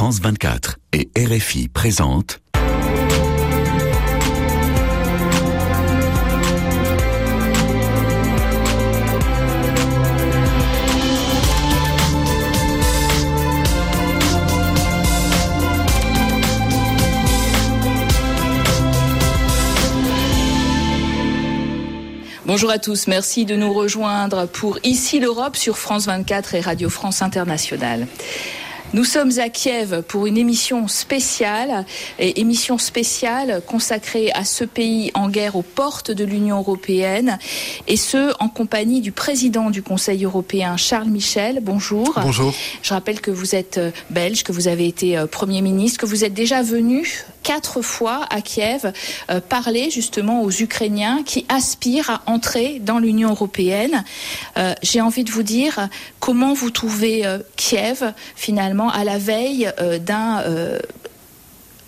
France 24 et RFI présentent Bonjour à tous, merci de nous rejoindre pour Ici l'Europe sur France 24 et Radio France Internationale. Nous sommes à Kiev pour une émission spéciale, et émission spéciale consacrée à ce pays en guerre aux portes de l'Union européenne, et ce en compagnie du président du Conseil européen, Charles Michel. Bonjour. Bonjour. Je rappelle que vous êtes euh, belge, que vous avez été euh, Premier ministre, que vous êtes déjà venu quatre fois à Kiev euh, parler justement aux Ukrainiens qui aspirent à entrer dans l'Union européenne. Euh, J'ai envie de vous dire comment vous trouvez euh, Kiev finalement à la veille euh, d'un euh,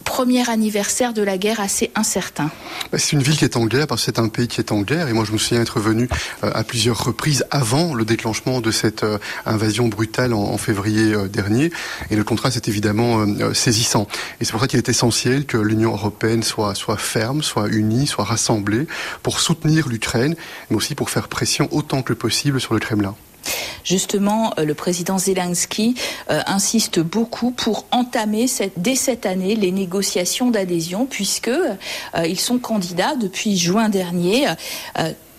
premier anniversaire de la guerre assez incertain. Bah, c'est une ville qui est en guerre parce que c'est un pays qui est en guerre et moi je me souviens être venu euh, à plusieurs reprises avant le déclenchement de cette invasion brutale en, février dernier et le contraste est évidemment saisissant et c'est pour ça qu'il est essentiel que l'Union européenne soit ferme, soit unie, soit rassemblée pour soutenir l'Ukraine mais aussi pour faire pression autant que possible sur le Kremlin. Justement, euh, le président Zelensky euh, insiste beaucoup pour entamer dès cette année les négociations d'adhésion, puisque euh, sont candidats depuis juin dernier.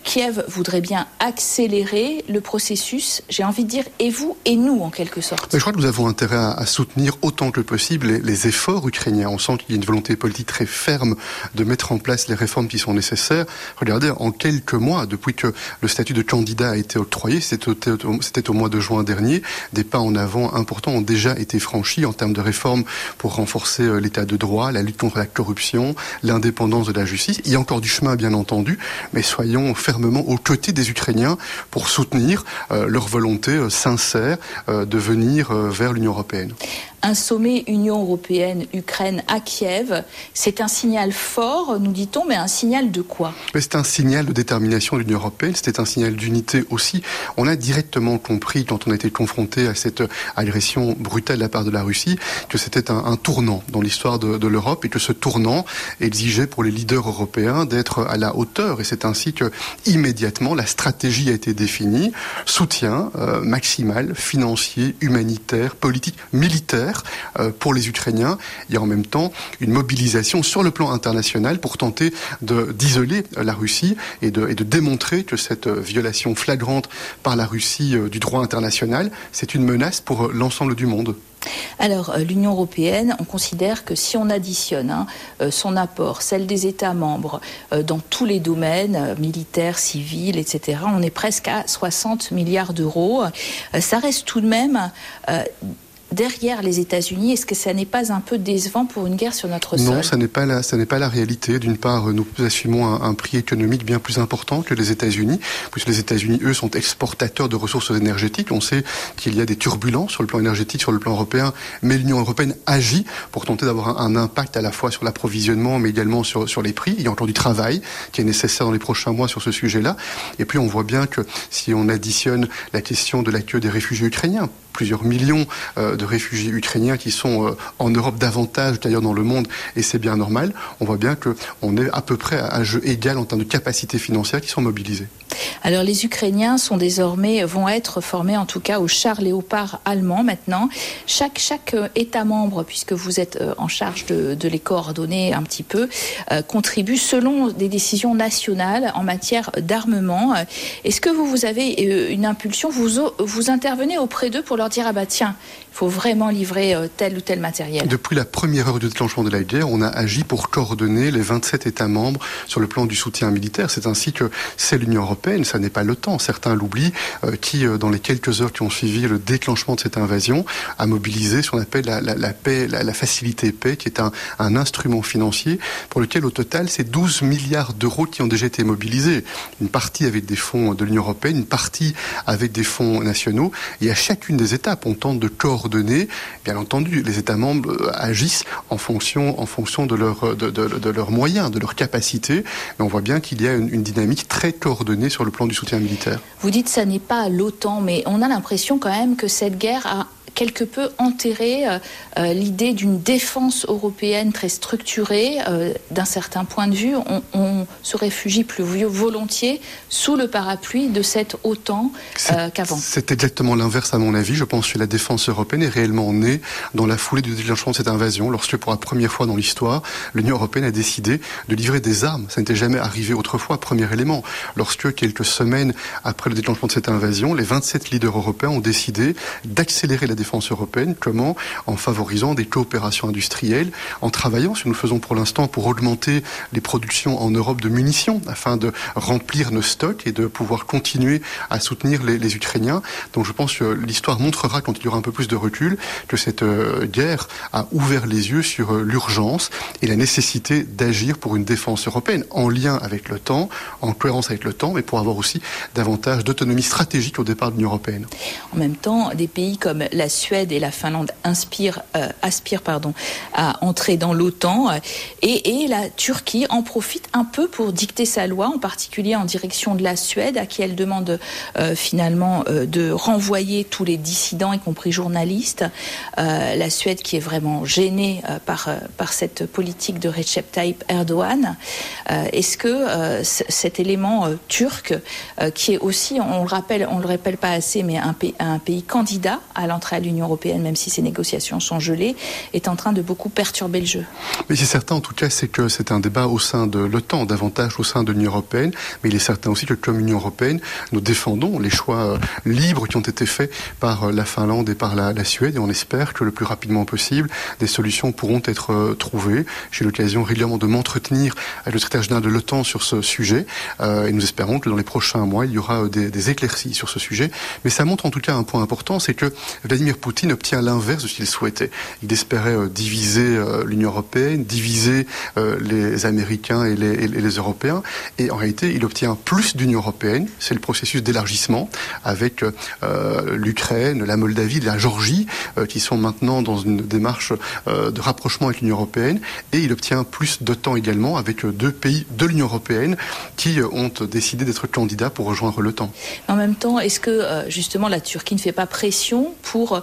Kiev voudrait bien accélérer le processus, j'ai envie de dire, et vous et nous en quelque sorte. Mais je crois que nous avons intérêt à, à soutenir autant que possible les, les, efforts ukrainiens. On sent qu'il y a une volonté politique très ferme de mettre en place les réformes qui sont nécessaires. Regardez, en quelques mois, depuis que le statut de candidat a été octroyé, c'était au, au, mois de juin dernier, des pas en avant importants ont déjà été franchis en termes de réformes pour renforcer euh, l'état de droit, la lutte contre la corruption, l'indépendance de la justice. Il y a encore du chemin, bien entendu, mais soyons fermes fermement aux côtés des Ukrainiens pour soutenir euh, leur volonté euh, sincère euh, de venir vers l'Union européenne un sommet Union européenne-Ukraine à Kiev. C'est un signal fort, nous dit-on, mais un signal de quoi? C'est un signal de détermination de l'Union européenne, c'était un signal d'unité aussi. On a directement compris, quand on a été confronté à cette agression brutale de la part de la Russie, que c'était un, un, tournant dans l'histoire de, de l'Europe et que ce tournant exigeait pour les leaders européens d'être à la hauteur. Et c'est ainsi que, immédiatement, la stratégie a été définie, soutien euh, maximal, financier, humanitaire, politique, militaire euh, pour les Ukrainiens. A en même temps une mobilisation sur le plan international pour tenter d'isoler la Russie et de, et démontrer que cette violation flagrante par la Russie euh, du droit international, c'est une menace pour l'ensemble du monde. Alors, euh, l'Union européenne, on considère que si on additionne hein, euh, son apport, celle des États membres, euh, dans tous les domaines, militaires, civils, etc., on est presque à 60 milliards d'euros. Ça reste tout de même derrière les États-Unis. Est-ce que ça n'est pas un peu décevant pour une guerre sur notre sol? Non, ça n'est pas la, ça n'est pas la réalité. D'une part, nous assumons un, un, prix économique bien plus important que les États-Unis, puisque les États-Unis, eux, sont exportateurs de ressources énergétiques. On sait qu'il y a des turbulences sur le plan énergétique, sur le plan européen, mais l'Union européenne agit pour tenter d'avoir un, un, impact à la fois sur l'approvisionnement, mais également sur, sur les prix. Il y a encore du travail qui est nécessaire dans les prochains mois sur ce sujet-là. Et puis, on voit bien que si on additionne la question de l'accueil des réfugiés ukrainiens, plusieurs millions euh, de réfugiés ukrainiens qui sont euh, en Europe davantage d'ailleurs dans le monde, et c'est bien normal. On voit bien qu'on est à peu près à un jeu égal en termes de capacité financière qui sont mobilisées. Alors les Ukrainiens sont désormais vont être formés en tout cas au char léopard allemand maintenant. Chaque chaque euh, État membre, puisque vous êtes euh, en charge de, les coordonner un petit peu, euh, contribue selon des décisions nationales en matière d'armement. Est-ce que vous vous avez une impulsion? Vous vous intervenez auprès d'eux pour leur dire ah bah tiens faut vraiment livrer euh, tel ou tel matériel. Depuis la première heure du déclenchement de la guerre, on a agi pour coordonner les 27 États membres sur le plan du soutien militaire. C'est ainsi que c'est l'Union européenne, ça n'est pas l'OTAN, certains l'oublient, euh, qui, euh, dans les quelques heures qui ont suivi le déclenchement de cette invasion, a mobilisé ce qu'on appelle la, la, la paix, la, la, facilité paix, qui est un, un, instrument financier pour lequel, au total, c'est 12 milliards d'euros qui ont déjà été mobilisés. Une partie avec des fonds de l'Union européenne, une partie avec des fonds nationaux. Et à chacune des étapes, on tente de coordonner Bien entendu, les États membres agissent en fonction, en fonction de, leur, de, de leurs moyens, de leurs capacités. Mais on voit bien qu'il y a une, une, dynamique très coordonnée sur le plan du soutien militaire. Vous dites que ça n'est pas l'OTAN, mais on a l'impression quand même que cette guerre a quelque peu enterré l'idée d'une défense européenne très structurée. D'un certain point de vue, on, on, se réfugie plus volontiers sous le parapluie de cette OTAN qu'avant. C'est exactement l'inverse à mon avis. Je pense que la défense européenne est réellement née dans la foulée du déclenchement de cette invasion, lorsque pour la première fois dans l'histoire, l'Union européenne a décidé de livrer des armes. Ça n'était jamais arrivé autrefois. Premier élément, lorsque quelques semaines après le déclenchement de cette invasion, les 27 leaders européens ont décidé d'accélérer la défense européenne. Comment En favorisant des coopérations industrielles, en travaillant, ce que nous faisons pour l'instant, pour augmenter les productions en Europe de munitions, afin de remplir nos stocks et de pouvoir continuer à soutenir les, les Ukrainiens. Donc je pense que l'histoire montrera, quand il y aura un peu plus de recul, que cette euh, guerre a ouvert les yeux sur euh, l'urgence et la nécessité d'agir pour une défense européenne en lien avec le temps, en cohérence avec le temps, mais pour avoir aussi davantage d'autonomie stratégique au départ de l'Union européenne. En même temps, des pays comme la Suède et la Finlande inspirent, euh, aspirent pardon, à entrer dans l'OTAN et, la Turquie en profite un peu pour dicter sa loi, en particulier en direction de la Suède, à qui elle demande euh, finalement euh, de renvoyer tous les dissidents, y compris journalistes. La Suède qui est vraiment gênée par, par cette politique de Recep Tayyip Erdogan. Est-ce que cet élément turc, qui est aussi, on le rappelle, on le pas assez, mais un pays candidat à l'entrée à l'Union européenne, même si ces négociations sont gelées, est en train de beaucoup perturber le jeu Mais c'est certain, en tout cas, c'est que c'est un débat au sein de l'OTAN, davantage au sein de l'Union européenne, mais il est certain aussi que comme Union européenne, nous défendons les choix libres qui ont été faits par la Finlande et par la, la Suède, et on espère que le plus rapidement possible, des solutions pourront être euh, trouvées. J'ai l'occasion régulièrement de m'entretenir avec le secrétaire général de l'OTAN sur ce sujet euh, et nous espérons que dans les prochains mois, il y aura euh, des, des, éclaircies sur ce sujet. Mais ça montre en tout cas un point important, c'est que Vladimir Poutine obtient l'inverse de ce qu'il souhaitait. Il espérait diviser l'Union européenne, diviser les Américains et les, et les, Européens, et en réalité, il obtient plus d'Union européenne. C'est le processus d'élargissement avec l'Ukraine, la Moldavie, la Géorgie, qui sont maintenant dans une démarche euh, de rapprochement avec l'Union européenne et il obtient plus de temps également avec deux pays de l'Union européenne qui euh, ont décidé d'être candidats pour rejoindre l'OTAN. En même temps, est-ce que euh, justement la Turquie ne fait pas pression pour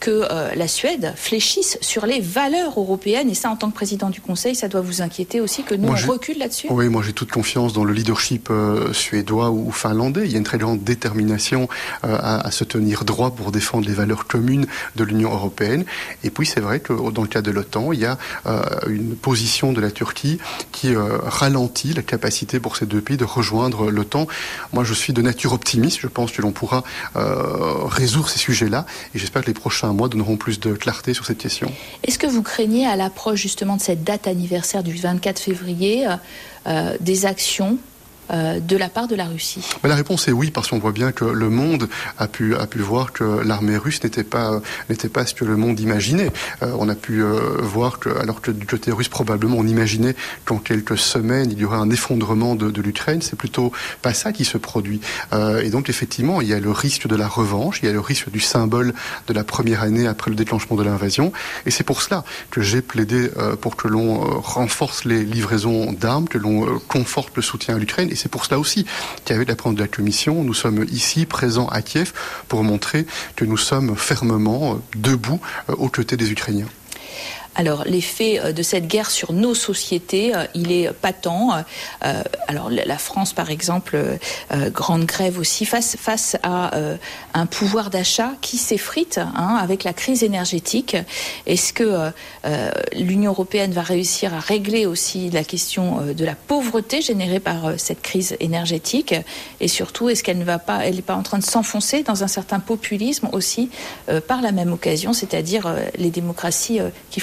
que euh, la Suède fléchisse sur les valeurs européennes. Et ça, en tant que président du Conseil, ça doit vous inquiéter aussi que nous, moi, on recule là-dessus? Oui, moi j'ai toute confiance dans le leadership euh, suédois ou, finlandais. Il y a une très grande détermination euh, à, à, se tenir droit pour défendre les valeurs communes de l'Union européenne. Et puis c'est vrai que dans le cas de l'OTAN, il y a une position de la Turquie qui ralentit la capacité pour ces deux pays de rejoindre l'OTAN. Moi je suis de nature optimiste. Je pense que l'on pourra résoudre ces sujets-là. Et j'espère que les prochains mois donneront plus de clarté sur cette question. Est-ce que vous craignez à l'approche justement de cette date anniversaire du 24 février euh, des actions euh, de la part de la Russie La réponse est oui, parce qu'on voit bien que le monde a pu, voir que l'armée russe n'était pas, ce que le monde imaginait. Euh, on a pu euh, voir que, alors que du côté russe, probablement, on imaginait qu'en quelques semaines, il y aurait un effondrement de, de l'Ukraine. C'est plutôt pas ça qui se produit. Euh, et donc, effectivement, il y a le risque de la revanche, il y a le risque du symbole de la première année après le déclenchement de l'invasion. Et c'est pour cela que j'ai plaidé euh, pour que l'on euh, renforce les livraisons d'armes, que l'on conforte le soutien à l'Ukraine. C'est pour cela aussi qu'avec la présidente de la Commission, nous sommes ici présents à Kiev pour montrer que nous sommes fermement debout aux côtés des Ukrainiens. Alors l'effet euh, de cette guerre sur nos sociétés, euh, il est patent. Euh, alors la France, par exemple, grande grève aussi face face à un pouvoir d'achat qui s'effrite hein, avec la crise énergétique. Est-ce que l'Union européenne va réussir à régler aussi la question de la pauvreté générée par cette crise énergétique? Et surtout, est-ce qu'elle ne va pas, n'est pas en train de s'enfoncer dans un certain populisme aussi par la même occasion, c'est-à-dire les démocraties qui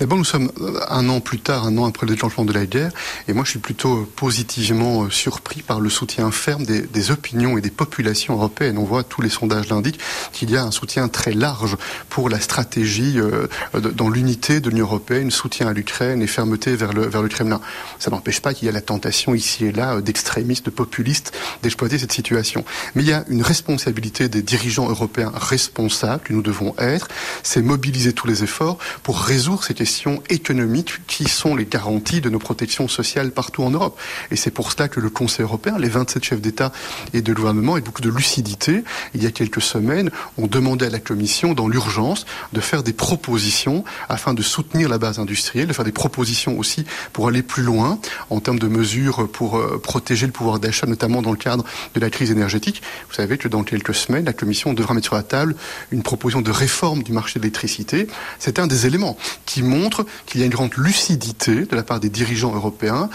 D'abord, nous sommes un an plus tard, un an après le déclenchement de la guerre, et moi je suis plutôt positivement euh, surpris par le soutien ferme des, opinions et des populations européennes. On voit, tous les sondages l'indiquent, qu'il y a un soutien très large pour la stratégie euh, dans l'unité de l'Union européenne, soutien à l'Ukraine et fermeté vers le, vers le Kremlin. Ça n'empêche pas qu'il y a la tentation ici et là euh, d'extrémistes, de populistes, d'exploiter cette situation. Mais il y a une responsabilité des dirigeants européens responsables que nous devons être, c'est mobiliser tous les efforts pour résoudre ces questions économiques qui sont les garanties de nos protections sociales partout en Europe. Et c'est pour cela que le Conseil européen, les 27 chefs d'État et de gouvernement, et beaucoup de lucidité, il y a quelques semaines, ont demandé à la Commission, dans l'urgence, de faire des propositions afin de soutenir la base industrielle, de faire des propositions aussi pour aller plus loin en termes de mesures pour euh, protéger le pouvoir d'achat, notamment dans le cadre de la crise énergétique. Vous savez que dans quelques semaines, la Commission devra mettre sur la table une proposition de réforme du marché de l'électricité. C'est un des éléments qui montre qu'il y a une grande lucidité de la part des dirigeants européens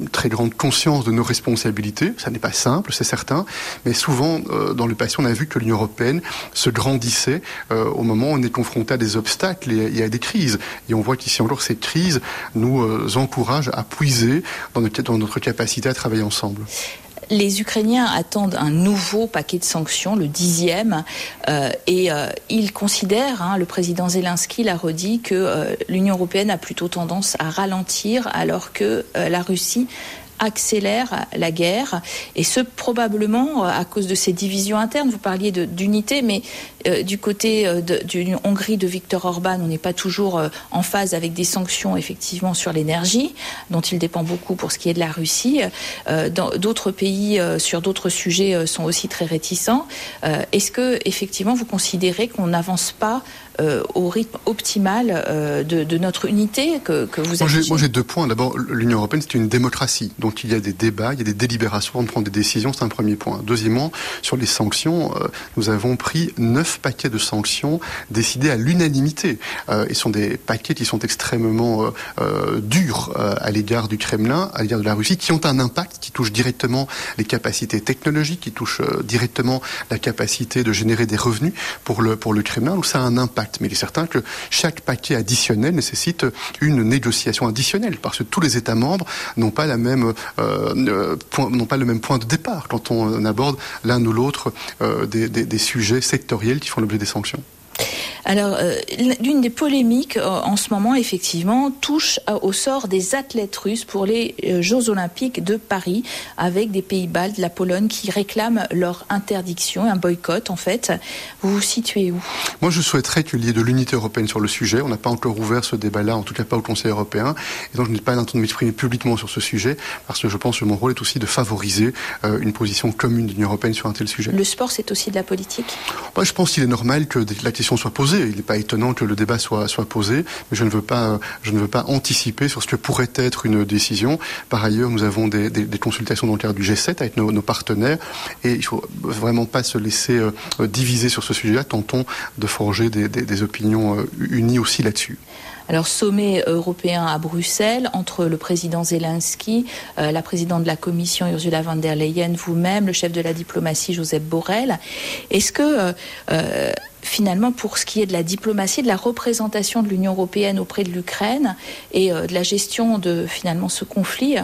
une très grande conscience de nos responsabilités. Ça n'est pas simple, c'est certain, mais souvent euh, dans le passé, on a vu que l'Union européenne se grandissait euh, au moment où on est confronté à des obstacles et, à des crises. Et on voit qu'ici encore, ces crises nous euh, encouragent à puiser dans dans notre capacité à travailler ensemble. Les Ukrainiens attendent un nouveau paquet de sanctions, le dixième, euh, et euh, ils considèrent, hein, le président Zelensky l'a redit, que euh, l'Union européenne a plutôt tendance à ralentir alors que la Russie accélère la guerre, et ce probablement à cause de ces divisions internes. Vous parliez d'unité, mais euh, du côté euh, d'une Hongrie de Viktor Orban, on n'est pas toujours en phase avec des sanctions effectivement sur l'énergie, dont il dépend beaucoup pour ce qui est de la Russie. D'autres pays sur d'autres sujets sont aussi très réticents. Est-ce que effectivement vous considérez qu'on n'avance pas euh, au rythme optimal euh, de, notre unité que, vous avez Moi j'ai deux points. D'abord, l'Union européenne c'est une démocratie, donc il y a des débats, il y a des délibérations, on prend des décisions, c'est un premier point. Deuxièmement, sur les sanctions, euh, nous avons pris neuf paquets de sanctions décidés à l'unanimité. et ce sont des paquets qui sont extrêmement durs à l'égard du Kremlin, à l'égard de la Russie, qui ont un impact, qui touche directement les capacités technologiques, qui touche directement la capacité de générer des revenus pour le, pour le Kremlin. Donc ça a un impact mais il est certain que chaque paquet additionnel nécessite une négociation additionnelle parce que tous les États membres n'ont pas la même euh, n'ont pas le même point de départ quand on aborde l'un ou l'autre euh, des sujets sectoriels qui font l'objet des sanctions. Alors, euh, l'une des polémiques euh, en ce moment, effectivement, touche au sort des athlètes russes pour les euh, Jeux Olympiques de Paris, avec des pays baltes, la Pologne, qui réclament leur interdiction, un boycott, en fait. Vous vous situez où? Moi, je souhaiterais qu'il y ait de l'unité européenne sur le sujet. On n'a pas encore ouvert ce débat-là, en tout cas pas au Conseil européen. Et donc, je n'ai pas l'intention de m'exprimer publiquement sur ce sujet, parce que je pense que mon rôle est aussi de favoriser une position commune de l'Union européenne sur un tel sujet. Le sport, c'est aussi de la politique? Moi, Je pense qu'il est normal que la question soit posée il n'est pas étonnant que le débat soit, posé, mais je ne veux pas, je ne veux pas anticiper sur ce que pourrait être une décision. Par ailleurs, nous avons des, consultations dans le cadre du G7 avec nos, partenaires, et il faut vraiment pas se laisser euh, diviser sur ce sujet-là. Tentons de forger des, opinions euh, unies aussi là-dessus. Alors, sommet européen à Bruxelles entre le président Zelensky, euh, la présidente de la Commission Ursula von der Leyen, vous-même, le chef de la diplomatie Joseph Borrell. Est-ce que finalement, pour ce qui est de la diplomatie, de la représentation de l'Union européenne auprès de l'Ukraine et euh, de la gestion de finalement ce conflit,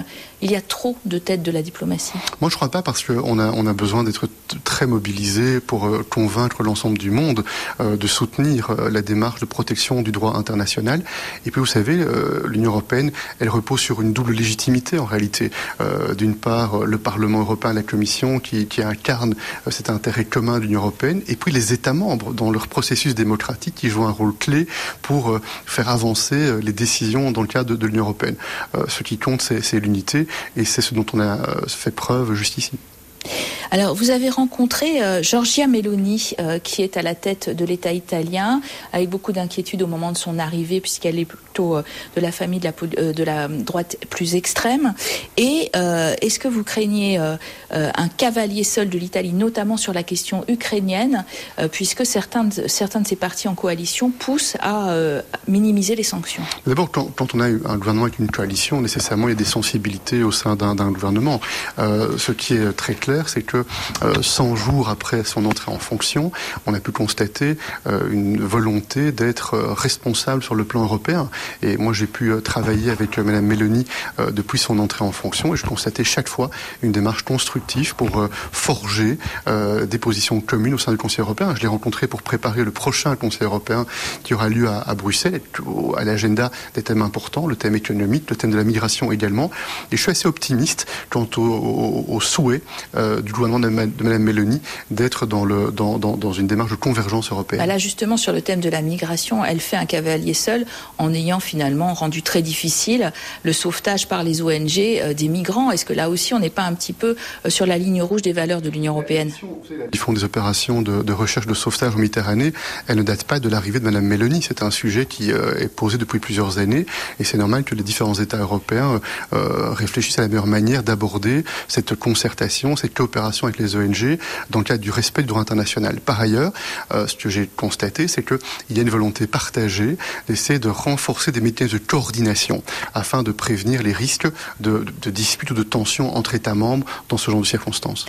il y a trop de têtes de la diplomatie Moi, je ne crois pas parce qu'on a, on a besoin d'être très mobilisé pour euh, convaincre l'ensemble du monde euh, de soutenir la démarche de protection du droit international. Et puis, vous savez, l'Union européenne, elle repose sur une double légitimité en réalité. D'une part, le Parlement européen, la Commission, qui, qui incarne cet intérêt commun de l'Union européenne, et puis les États membres dans leur processus démocratique qui joue un rôle clé pour euh, faire avancer euh, les décisions dans le cadre de, l'Union européenne. Euh, ce qui compte, c'est l'unité et c'est ce dont on a fait preuve juste ici. Alors, vous avez rencontré euh, Giorgia Meloni, euh, qui est à la tête de l'État italien, avec beaucoup d'inquiétude au moment de son arrivée, puisqu'elle est plutôt euh, de la famille de la, droite plus extrême. Et est-ce que vous craignez un cavalier seul de l'Italie, notamment sur la question ukrainienne, puisque certains de, certains de ces partis en coalition poussent à minimiser les sanctions? D'abord, quand, quand, on a un gouvernement avec une coalition, nécessairement, il y a des sensibilités au sein d'un gouvernement. ce qui est très clair, c'est que 100 euh, jours après son entrée en fonction, on a pu constater euh, une volonté d'être euh, responsable sur le plan européen. Et moi, j'ai pu travailler avec Madame Mélanie depuis son entrée en fonction et je constatais chaque fois une démarche constructive pour forger des positions communes au sein du Conseil européen. Je l'ai rencontré pour préparer le prochain Conseil européen qui aura lieu à, Bruxelles, à l'agenda des thèmes importants, le thème économique, le thème de la migration également. Et je suis assez optimiste quant au, au, souhait du gouvernement gouvernement de Mme Mélanie d'être dans, le, dans, dans, une démarche de convergence européenne. Bah là, justement, sur le thème de la migration, elle fait un cavalier seul en ayant finalement rendu très difficile le sauvetage par les ONG euh, des migrants. Est-ce que là aussi, on n'est pas un petit peu euh, sur la ligne rouge des valeurs de l'Union européenne? Ils font des opérations de, de, recherche de sauvetage en Méditerranée. Elle ne date pas de l'arrivée de Mme Mélanie. C'est un sujet qui est posé depuis plusieurs années et c'est normal que les différents États européens réfléchissent à la meilleure manière d'aborder cette concertation, cette coopération avec les ONG dans le cadre du respect du droit international. Par ailleurs, euh, ce que j'ai constaté, c'est qu'il y a une volonté partagée d'essayer de renforcer des mécanismes de coordination afin de prévenir les risques de, de disputes ou de tensions entre États membres dans ce genre de circonstances.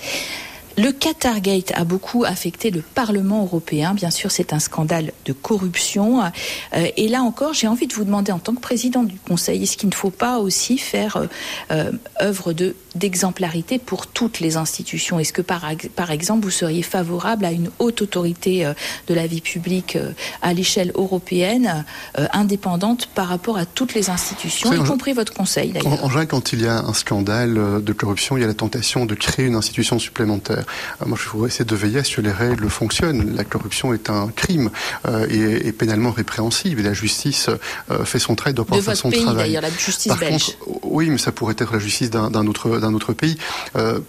Le Qatargate a beaucoup affecté le Parlement européen. Bien sûr, c'est un scandale de corruption. Euh, et là encore, j'ai envie de vous demander, en tant que président du Conseil, est-ce qu'il ne faut pas aussi faire euh, euh, œuvre de d'exemplarité pour toutes les institutions? Est-ce que, par, par, exemple, vous seriez favorable à une haute autorité de la vie publique à l'échelle européenne, indépendante par rapport à toutes les institutions, y compris votre Conseil d'ailleurs? En général, quand il y a un scandale de corruption, il y a la tentation de créer une institution supplémentaire. Euh, moi, je voudrais essayer de veiller à ce que les règles fonctionnent. La corruption est un crime euh, et pénalement répréhensible. Et la justice euh, fait son travail, doit pouvoir faire son pays, travail. la justice belge. oui, mais ça pourrait être la justice d'un autre, d'un autre pays.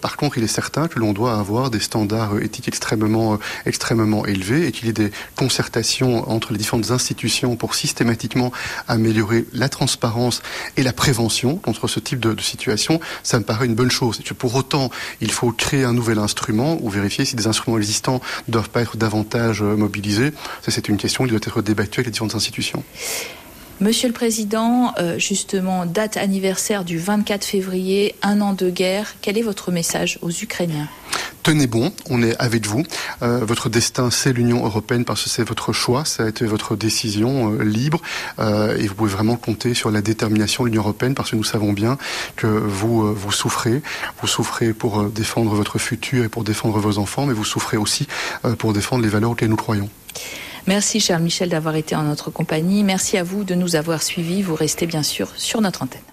par contre, il est certain que l'on doit avoir des standards éthiques extrêmement, extrêmement élevés et qu'il y ait des concertations entre les différentes institutions pour systématiquement améliorer la transparence et la prévention contre ce type de, de situation. Ça me paraît une bonne chose. Et que pour autant, il faut créer un nouvel instrument ou vérifier si des instruments existants ne doivent pas être davantage euh, mobilisés. Ça, c'est une question qui doit être débattue avec les différentes institutions. Monsieur le Président, euh, justement, date anniversaire du 24 février, un an de guerre. Quel est votre message aux Ukrainiens? Tenez bon, on est avec vous. Euh, votre destin, c'est l'Union européenne parce que c'est votre choix, ça a été votre décision euh, libre et vous pouvez vraiment compter sur la détermination de l'Union européenne parce que nous savons bien que vous vous souffrez, vous souffrez pour défendre votre futur et pour défendre vos enfants, mais vous souffrez aussi pour défendre les valeurs auxquelles nous croyons. Merci Charles Michel d'avoir été en notre compagnie. Merci à vous de nous avoir suivis. Vous restez bien sûr sur notre antenne.